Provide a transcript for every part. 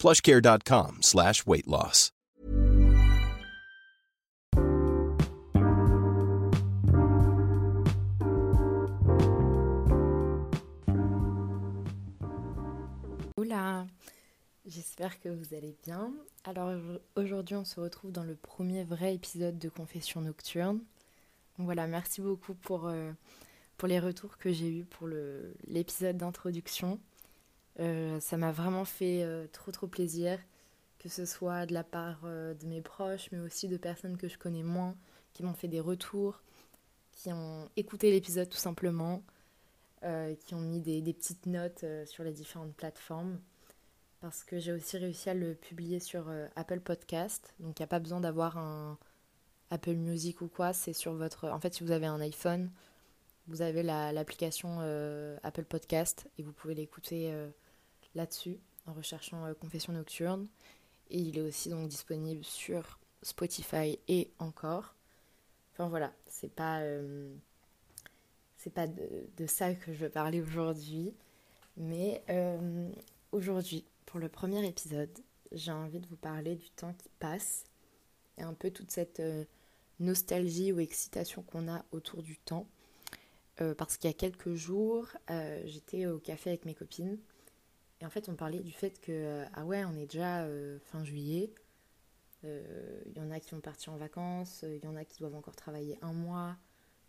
plushcare.com slash weight loss. Hola, j'espère que vous allez bien. Alors aujourd'hui on se retrouve dans le premier vrai épisode de Confession Nocturne. Voilà, merci beaucoup pour, euh, pour les retours que j'ai eus pour l'épisode d'introduction. Euh, ça m'a vraiment fait euh, trop trop plaisir, que ce soit de la part euh, de mes proches, mais aussi de personnes que je connais moins, qui m'ont fait des retours, qui ont écouté l'épisode tout simplement, qui ont mis des, petites notes sur les différentes plateformes. Parce que j'ai aussi réussi à le publier sur Apple Podcast. Donc il n'y a pas besoin d'avoir un Apple Music ou quoi. C'est sur votre. En fait, si vous avez un iPhone, vous avez la- l'application Apple Podcast et vous pouvez l'écouter là-dessus en recherchant euh, Confession Nocturne. Et il est aussi donc disponible sur Spotify et encore. Enfin voilà, c'est pas, euh, pas de, ça que je veux parler aujourd'hui. Mais euh, aujourd'hui, pour le premier épisode, j'ai envie de vous parler du temps qui passe et un peu toute cette nostalgie ou excitation qu'on a autour du temps. Parce qu'il y a quelques jours, j'étais au café avec mes copines et en fait on parlait du fait que, euh, ah ouais, on est déjà euh, fin juillet, Euh, il y en a qui sont partis en vacances, il y en a qui doivent encore travailler un mois,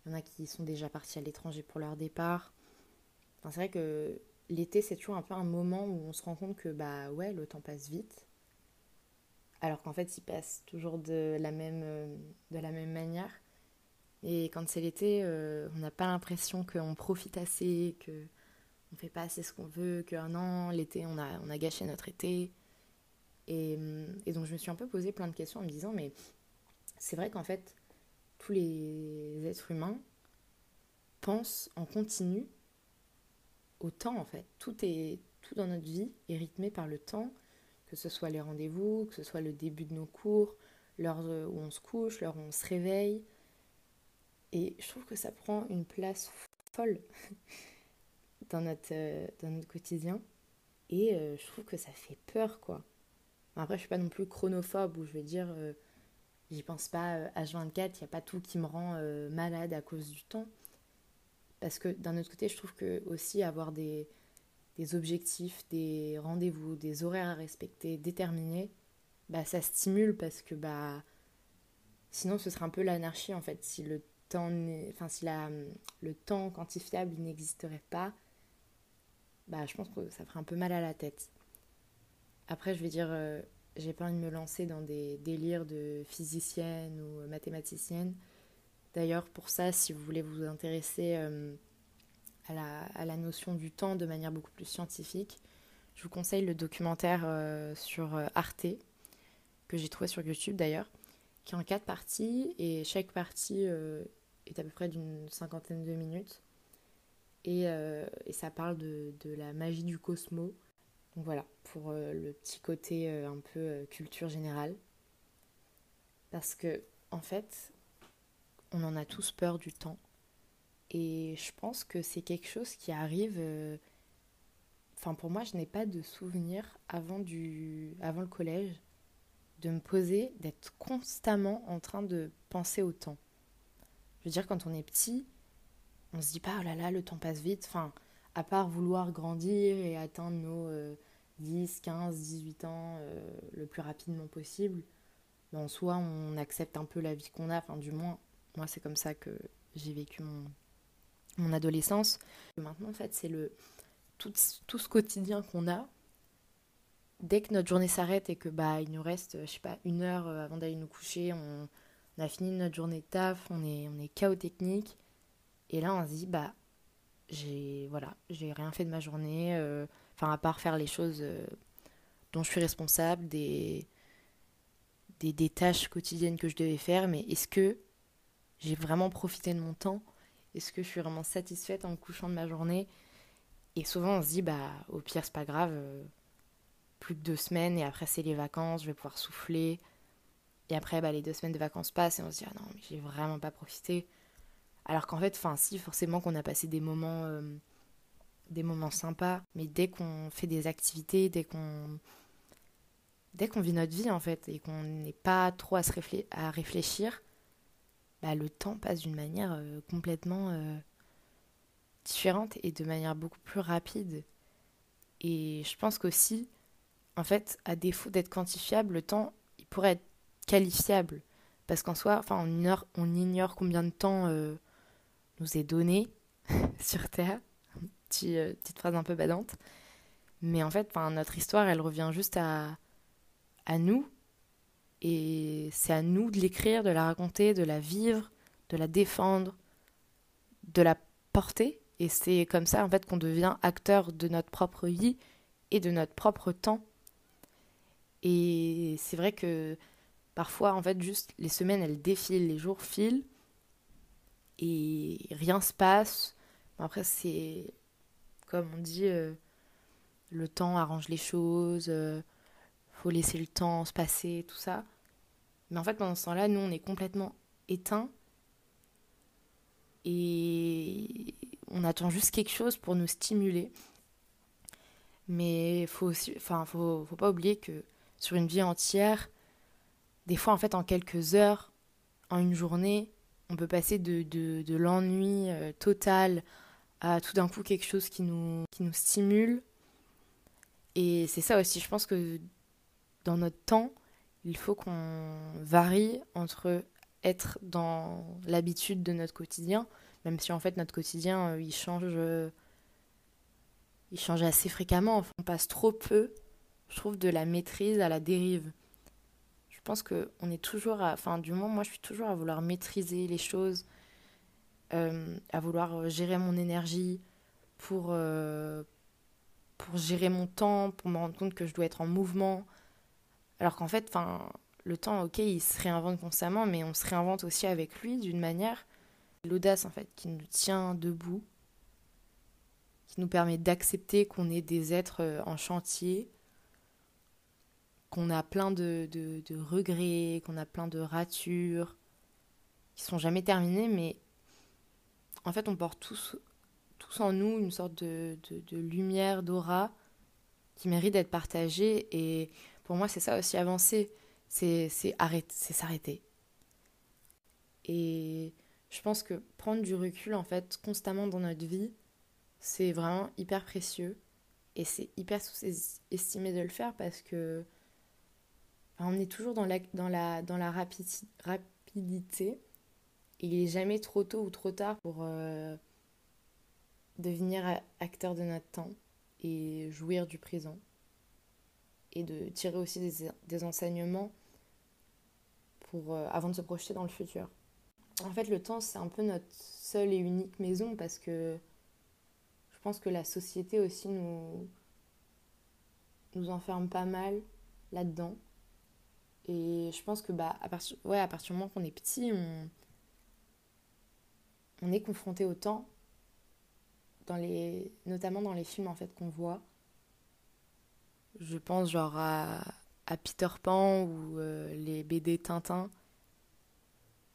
il y en a qui sont déjà partis à l'étranger pour leur départ. Enfin, c'est vrai que l'été c'est toujours un peu un moment où on se rend compte que bah ouais, le temps passe vite. Alors qu'en fait il passe toujours de la même, manière. Et quand c'est l'été, on n'a pas l'impression qu'on profite assez, que on fait pas assez ce qu'on veut, que non, l'été, on a, on a gâché notre été. Et, hum, et donc je me suis un peu posé plein de questions en me disant, mais c'est vrai qu'en fait, tous les êtres humains pensent en continu au temps, en fait. Tout, est, tout dans notre vie est rythmé par le temps, que ce soit les rendez-vous, que ce soit le début de nos cours, l'heure euh, où on se couche, l'heure où on se réveille. Et je trouve que ça prend une place folle dans notre, euh, dans notre quotidien. Et euh, je trouve que ça fait peur, quoi. Après, je suis pas non plus chronophobe où je vais dire, euh, j'y pense pas euh, H24, il n'y a pas tout qui me rend euh, malade à cause du temps. Parce que d'un autre côté, je trouve que aussi avoir des, des objectifs, des rendez-vous, des horaires à respecter, déterminés, bah ça stimule parce que bah sinon ce serait un peu l'anarchie en fait si le temps enfin si la, le temps quantifiable n'existerait pas bah je pense que ça ferait un peu mal à la tête. Après je vais dire euh, j'ai pas envie de me lancer dans des délires de physicienne ou mathématicienne. D'ailleurs pour ça si vous voulez vous intéresser euh, à, la, notion du temps de manière beaucoup plus scientifique je vous conseille le documentaire euh, sur euh, Arte que j'ai trouvé sur YouTube d'ailleurs qui est en quatre parties et chaque partie euh, est à peu près d'une cinquantaine de minutes et, euh, et ça parle de, la magie du cosmos Donc voilà, pour le petit côté un peu culture générale. Parce que, en fait, on en a tous peur du temps. Et je pense que c'est quelque chose qui arrive. Euh, enfin, pour moi, je n'ai pas de souvenir avant, du... avant le collège de me poser, d'être constamment en train de penser au temps. Je veux dire, quand on est petit, on se dit pas, oh là là, le temps passe vite. Enfin, à part vouloir grandir et atteindre nos 10, 15, 18 ans euh, le plus rapidement possible, ben, en soi, on accepte un peu la vie qu'on a. Enfin, du moins, moi, c'est comme ça que j'ai vécu mon, adolescence. maintenant, en fait, c'est le tout, tout, ce quotidien qu'on a. Dès que notre journée s'arrête et que bah il nous reste, je sais pas, une heure euh, avant d'aller nous coucher, on, a fini notre journée de taf, on est, on est chaos. Et là, on se dit, bah, j'ai voilà, j'ai rien fait de ma journée, euh, enfin, à part faire les choses euh, dont je suis responsable, des, des, tâches quotidiennes que je devais faire, mais est-ce que j'ai vraiment profité de mon temps? Est-ce que je suis vraiment satisfaite en me couchant de ma journée? Et souvent on se dit, bah au pire c'est pas grave, euh, plus que deux semaines et après c'est les vacances, je vais pouvoir souffler. Et après bah, les deux semaines de vacances passent et on se dit, ah non mais j'ai vraiment pas profité. Alors qu'en fait, si forcément qu'on a passé des moments, euh, des moments sympas, mais dès qu'on fait des activités, dès qu'on dès qu'on vit notre vie en fait et qu'on n'est pas trop à, se à réfléchir, bah, le temps passe d'une manière euh, complètement euh, différente et de manière beaucoup plus rapide. Et je pense qu'aussi, en fait, à défaut d'être quantifiable, le temps, il pourrait être qualifiable. Parce qu'en soi, enfin, on ignore, on ignore combien de temps nous est donné sur Terre. Petite, petite phrase un peu badante. Mais en fait, notre histoire, elle revient juste à, à nous et c'est à nous de l'écrire, de la raconter, de la vivre, de la défendre, de la porter. Et c'est comme ça en fait qu'on devient acteur de notre propre vie et de notre propre temps. Et c'est vrai que parfois en fait juste les semaines elles défilent, les jours filent et rien se passe. après c'est comme on dit, euh, le temps arrange les choses. Euh, faut laisser le temps se passer, tout ça. Mais en fait, pendant ce temps-là, nous, on est complètement éteints et on attend juste quelque chose pour nous stimuler. Mais faut aussi, enfin, faut, faut pas oublier que sur une vie entière, des fois, en fait, en quelques heures, en une journée, on peut passer de, l'ennui euh, total à tout d'un coup quelque chose qui nous, qui nous stimule. Et c'est ça aussi, je pense que dans notre temps, il faut qu'on varie entre être dans l'habitude de notre quotidien, même si en fait notre quotidien euh, il change, euh, il change assez fréquemment. On passe trop peu, je trouve, de la maîtrise à la dérive. Je pense que on est toujours, à, enfin du moins moi je suis toujours à vouloir maîtriser les choses, euh, à vouloir gérer mon énergie pour pour gérer mon temps, pour me rendre compte que je dois être en mouvement, alors qu'en fait, le temps, ok, il se réinvente constamment, mais on se réinvente aussi avec lui d'une manière. L'audace, en fait, qui nous tient debout, qui nous permet d'accepter qu'on est des êtres euh, en chantier, qu'on a plein de, de, regrets, qu'on a plein de ratures, qui sont jamais terminées, mais en fait, on porte tous, tous en nous une sorte de, de lumière, d'aura, qui mérite d'être partagée. Et pour moi, c'est ça aussi avancer. C'est s'arrêter. Et je pense que prendre du recul, en fait, constamment dans notre vie, c'est vraiment hyper précieux. Et c'est hyper sous-estimé de le faire parce que on est toujours dans la, rapidité. Et il n'est jamais trop tôt ou trop tard pour euh, devenir acteur de notre temps et jouir du présent et de tirer aussi des, enseignements pour, euh, avant de se projeter dans le futur. En fait, le temps, c'est un peu notre seule et unique maison parce que je pense que la société aussi nous, nous enferme pas mal là-dedans. Et je pense que bah, à, partir, du moment qu'on est petit, on, on est confronté au temps, dans les, notamment dans les films en fait, qu'on voit. Je pense genre à, Peter Pan ou euh, les BD Tintin,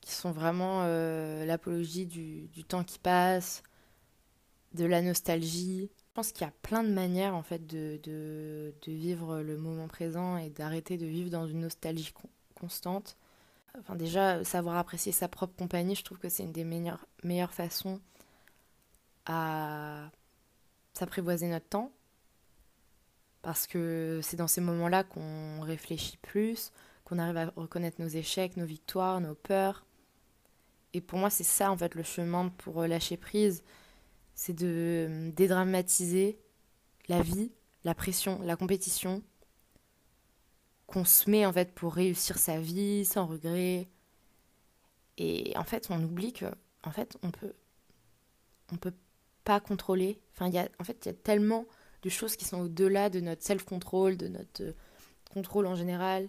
qui sont vraiment euh, l'apologie du, temps qui passe, de la nostalgie. Je pense qu'il y a plein de manières en fait de, vivre le moment présent et d'arrêter de vivre dans une nostalgie constante. Enfin déjà, savoir apprécier sa propre compagnie, je trouve que c'est une des meilleures, meilleures façons à s'apprivoiser notre temps parce que c'est dans ces moments-là qu'on réfléchit plus, qu'on arrive à reconnaître nos échecs, nos victoires, nos peurs. Et pour moi, c'est ça en fait le chemin pour lâcher prise, c'est de euh, dédramatiser la vie, la pression, la compétition qu'on se met en fait pour réussir sa vie sans regret. Et en fait, on oublie que en fait, on peut on peut pas contrôler. Enfin, a, en fait, il y a tellement de choses qui sont au-delà de notre self-control, de notre euh, contrôle en général.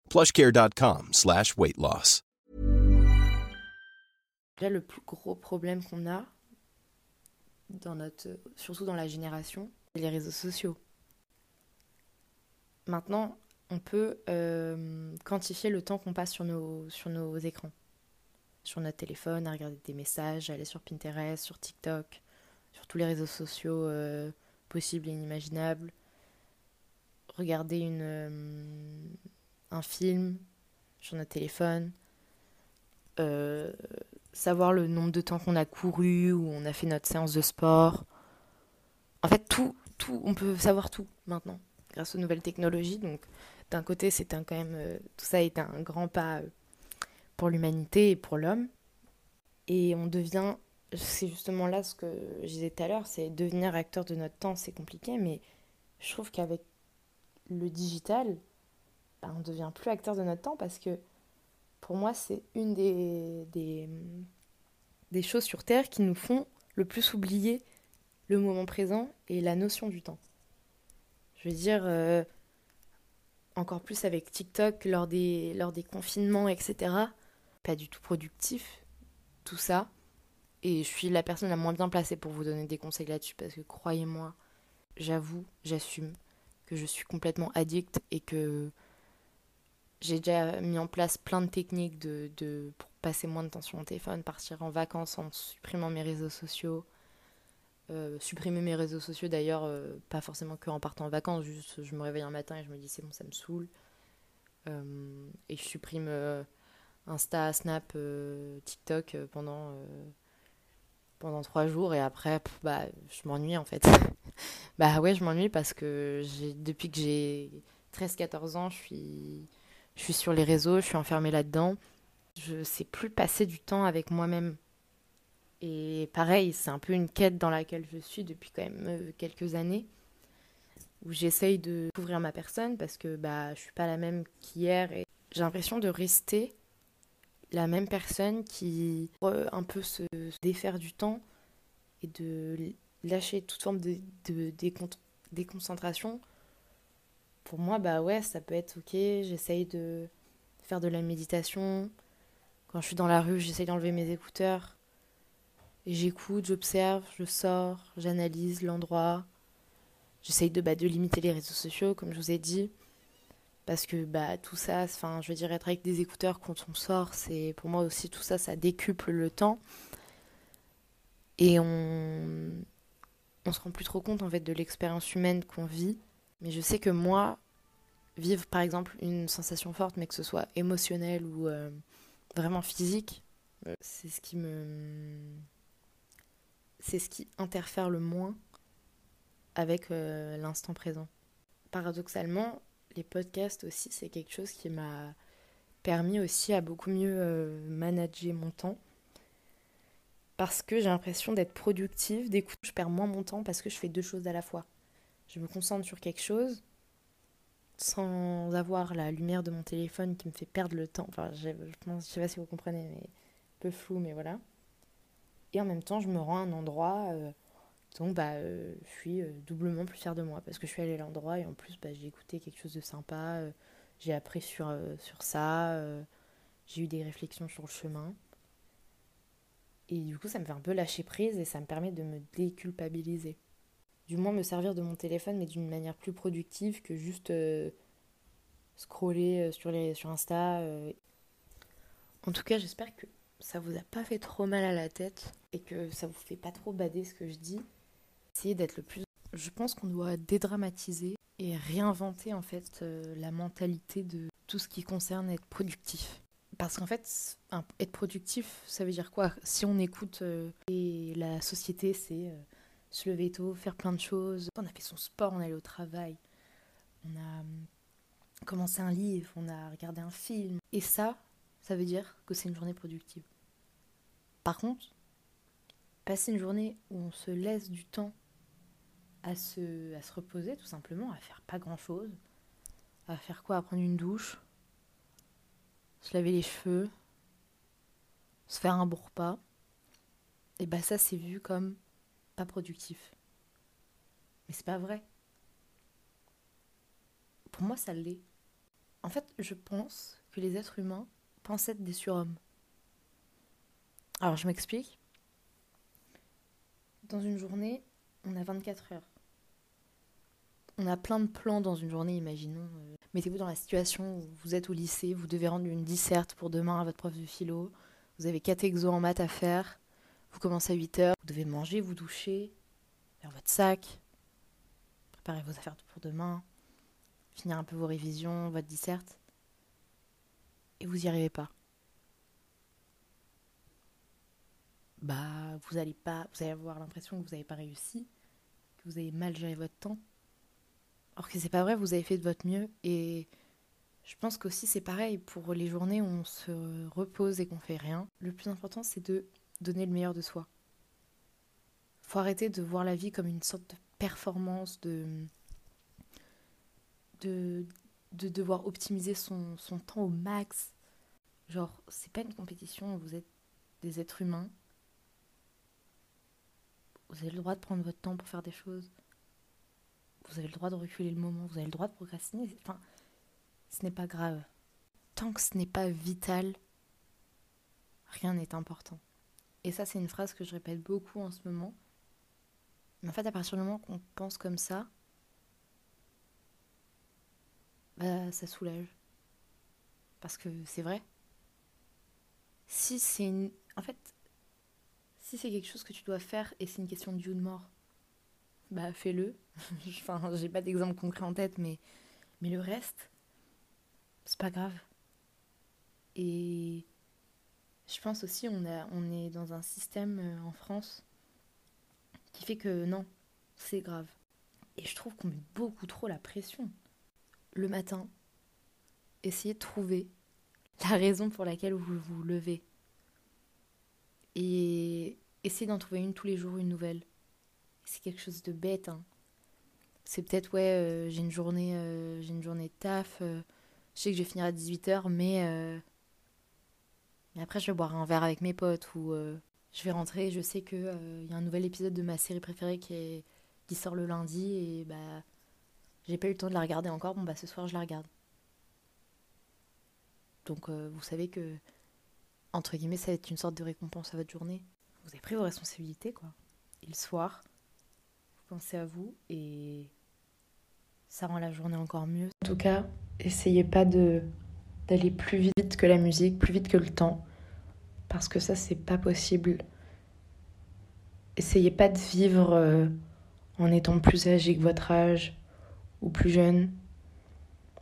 Plushcare.com slash weight loss. Là, le plus gros problème qu'on a, dans notre, surtout dans la génération, c'est les réseaux sociaux. Maintenant, on peut euh, quantifier le temps qu'on passe sur nos, écrans sur notre téléphone, à regarder des messages, aller sur Pinterest, sur TikTok, sur tous les réseaux sociaux euh, possibles et inimaginables, regarder une, euh, un film sur notre téléphone, euh, savoir le nombre de temps qu'on a couru ou on a fait notre séance de sport. En fait, tout, tout, on peut savoir tout maintenant grâce aux nouvelles technologies. Donc, d'un côté, c'est quand même, tout ça est un grand pas pour l'humanité et pour l'homme. Et on devient, c'est justement là ce que je disais tout à l'heure, c'est devenir acteur de notre temps, c'est compliqué, mais je trouve qu'avec le digital, bah, on ne devient plus acteur de notre temps parce que pour moi, c'est une des choses sur Terre qui nous font le plus oublier le moment présent et la notion du temps. Je veux dire, euh, encore plus avec TikTok lors des, lors des confinements, etc pas du tout productif, tout ça. Et je suis la personne la moins bien placée pour vous donner des conseils là-dessus parce que croyez-moi, j'avoue, j'assume que je suis complètement addict et que j'ai déjà mis en place plein de techniques de, pour passer moins de temps sur mon téléphone, partir en vacances en supprimant mes réseaux sociaux. Euh, supprimer mes réseaux sociaux d'ailleurs, euh, pas forcément que en partant en vacances, juste je me réveille un matin et je me dis c'est bon, ça me saoule. Euh, et je supprime Insta, Snap, TikTok pendant, pendant trois jours et après, bah, je m'ennuie en fait. bah ouais, je m'ennuie parce que depuis que j'ai 13-14 ans, je suis, je suis sur les réseaux, je suis enfermée là-dedans. Je sais plus passer du temps avec moi-même. Et pareil, c'est un peu une quête dans laquelle je suis depuis quand même quelques années, où j'essaye de découvrir ma personne parce que bah, je suis pas la même qu'hier et j'ai l'impression de rester la même personne qui un peu se défaire du temps et de lâcher toute forme de, déconcentration. Pour moi, bah ouais, ça peut être ok. J'essaye de faire de la méditation. Quand je suis dans la rue, j'essaye d'enlever mes écouteurs. J'écoute, j'observe, je sors, j'analyse l'endroit. J'essaye de, bah, de limiter les réseaux sociaux, comme je vous ai dit parce que bah tout ça enfin je veux dire être avec des écouteurs quand on sort c'est pour moi aussi tout ça ça décuple le temps et on on se rend plus trop compte en fait de l'expérience humaine qu'on vit Mais je sais que moi, vivre par exemple une sensation forte, mais que ce soit émotionnel ou euh, vraiment physique, euh, c'est ce qui me. C'est ce qui interfère le moins avec euh, l'instant présent. Paradoxalement, les podcasts aussi, c'est quelque chose qui m'a permis aussi à beaucoup mieux manager mon temps. Parce que j'ai l'impression d'être productive. D'écouter, je perds moins mon temps parce que je fais deux choses à la fois. Je me concentre sur quelque chose sans avoir la lumière de mon téléphone qui me fait perdre le temps. Enfin, je, pense, sais pas si vous comprenez, mais un peu flou, mais voilà. Et en même temps, je me rends à un endroit, euh, donc bah, euh, je suis euh, doublement plus fière de moi parce que je suis allée à l'endroit et en plus, bah, j'ai écouté quelque chose de sympa, j'ai appris sur, sur ça, j'ai eu des réflexions sur le chemin. Et du coup, ça me fait un peu lâcher prise et ça me permet de me déculpabiliser du moins me servir de mon téléphone, mais d'une manière plus productive que juste euh, scroller euh, sur, les, sur Insta. Euh. En tout cas, j'espère que ça vous a pas fait trop mal à la tête et que ça vous fait pas trop bader ce que je dis. Essayez d'être le plus. Je pense qu'on doit dédramatiser et réinventer en fait la mentalité de tout ce qui concerne être productif. Parce qu'en fait, être productif, ça veut dire quoi? Si on écoute et la société, c'est se lever tôt, faire plein de choses. On a fait son sport, on est allé au travail, on a hum, commencé un livre, on a regardé un film. Et ça, ça veut dire que c'est une journée productive. Par contre, passer une journée où on se laisse du temps à se, reposer, tout simplement, à faire pas grand chose, à faire quoi? À prendre une douche, se laver les cheveux, se faire un bon repas, et bah ça c'est vu comme productif. Mais c'est pas vrai. Pour moi, ça l'est. En fait, je pense que les êtres humains pensent être des surhommes. Alors, je m'explique. Dans une journée, on a 24 heures. On a plein de plans dans une journée, imaginons. Euh, mettez-vous dans la situation où vous êtes au lycée, vous devez rendre une disserte pour demain à votre prof de philo, vous avez 4 exos en maths à faire, vous commencez à 8 heures, vous devez manger, vous doucher, faire votre sac, préparer vos affaires pour demain, finir un peu vos révisions, votre disserte. Et vous n'y arrivez pas. Bah, vous allez pas, vous allez avoir l'impression que vous n'avez pas réussi, que vous avez mal géré votre temps. Or que c'est pas vrai, vous avez fait de votre mieux et je pense qu'aussi c'est pareil pour les journées où on se repose et qu'on fait rien. Le plus important c'est de donner le meilleur de soi. Faut arrêter de voir la vie comme une sorte de performance, de, de, de devoir optimiser son, son temps au max. Genre, c'est pas une compétition, vous êtes des êtres humains. Vous avez le droit de prendre votre temps pour faire des choses. Vous avez le droit de reculer le moment, vous avez le droit de procrastiner. Enfin, ce n'est pas grave. Tant que ce n'est pas vital, rien n'est important. Et ça, c'est une phrase que je répète beaucoup en ce moment. Mais en fait, à partir du moment qu'on pense comme ça, bah, ça soulage. Parce que c'est vrai. Si c'est une... En fait, si c'est quelque chose que tu dois faire et c'est une question de vie ou de mort, bah fais-le. enfin, j'ai pas d'exemple concret en tête, mais, mais le reste, c'est pas grave. Et je pense aussi on, est dans un système euh, en France qui fait que non, c'est grave. Et je trouve qu'on met beaucoup trop la pression. Le matin, essayez de trouver la raison pour laquelle vous vous levez. Et essayez d'en trouver une tous les jours, une nouvelle. C'est quelque chose de bête. Hein. C'est peut-être, ouais, euh, j'ai une journée euh, j'ai une journée de taf. je sais que je vais finir à 18h, mais mais après, je vais boire un verre avec mes potes ou euh, je vais rentrer et je sais qu'il euh, y a un nouvel épisode de ma série préférée qui, sort le lundi et bah j'ai pas eu le temps de la regarder encore. Bon, bah ce soir, je la regarde. Donc, euh, vous savez que, entre guillemets, ça va être une sorte de récompense à votre journée. Vous avez pris vos responsabilités, quoi. Et le soir, vous pensez à vous et ça rend la journée encore mieux. En tout cas, essayez pas de d'aller plus vite que la musique, plus vite que le temps, parce que ça, c'est pas possible. Essayez pas de vivre euh, en étant plus âgé que votre âge ou plus jeune.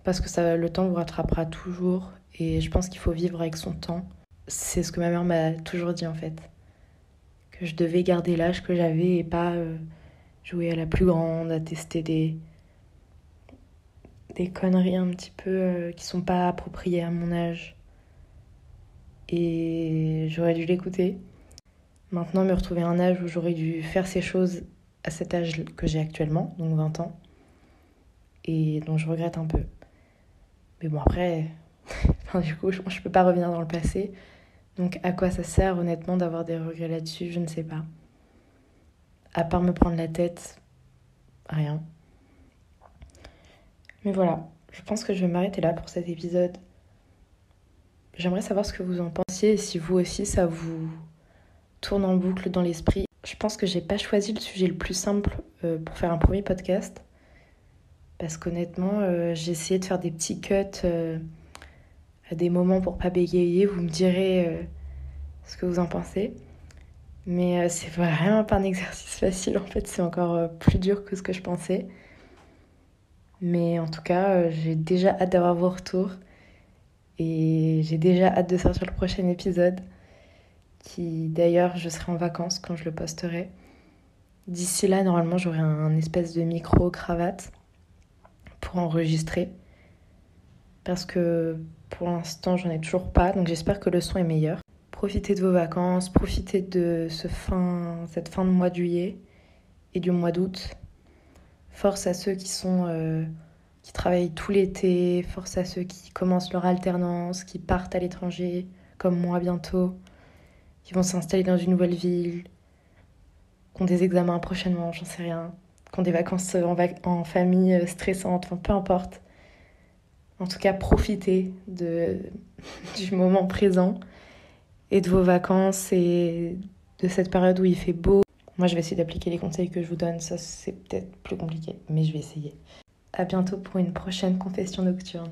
Parce que ça, le temps vous rattrapera toujours. Et je pense qu'il faut vivre avec son temps. C'est ce que ma mère m'a toujours dit en fait. Que je devais garder l'âge que j'avais et pas euh, jouer à la plus grande, à tester des, des conneries un petit peu euh, qui sont pas appropriées à mon âge. Et j'aurais dû l'écouter. Maintenant, me retrouver à un âge où j'aurais dû faire ces choses à cet âge que j'ai actuellement, donc 20 ans, et dont je regrette un peu. Mais bon, après, du coup, je ne peux pas revenir dans le passé. Donc, à quoi ça sert, honnêtement, d'avoir des regrets là-dessus? Je ne sais pas. À part me prendre la tête, rien. Mais voilà, je pense que je vais m'arrêter là pour cet épisode. J'aimerais savoir ce que vous en pensiez et si vous aussi ça vous tourne en boucle dans l'esprit. Je pense que j'ai pas choisi le sujet le plus simple euh, pour faire un premier podcast. Parce qu'honnêtement, euh, j'ai essayé de faire des petits cuts euh, à des moments pour pas bégayer. Vous me direz ce que vous en pensez. Mais c'est vraiment pas un exercice facile en fait, c'est encore plus dur que ce que je pensais. Mais en tout cas, euh, j'ai déjà hâte d'avoir vos retours. Et j'ai déjà hâte de sortir le prochain épisode. Qui d'ailleurs, je serai en vacances quand je le posterai. D'ici là, normalement, j'aurai un espèce de micro-cravate pour enregistrer. Parce que pour l'instant, j'en ai toujours pas. Donc j'espère que le son est meilleur. Profitez de vos vacances, profitez de ce fin, cette fin de mois de juillet et du mois d'août. Force à ceux qui sont euh, qui travaillent tout l'été, force à ceux qui commencent leur alternance, qui partent à l'étranger, comme moi bientôt, qui vont s'installer dans une nouvelle ville, qui ont des examens prochainement, j'en sais rien, qui ont des vacances en, en famille euh, stressantes, enfin peu importe. En tout cas, profitez de, du moment présent et de vos vacances et de cette période où il fait beau, moi, je vais essayer d'appliquer les conseils que je vous donne. Ça, c'est peut-être plus compliqué, mais je vais essayer. À bientôt pour une prochaine confession nocturne.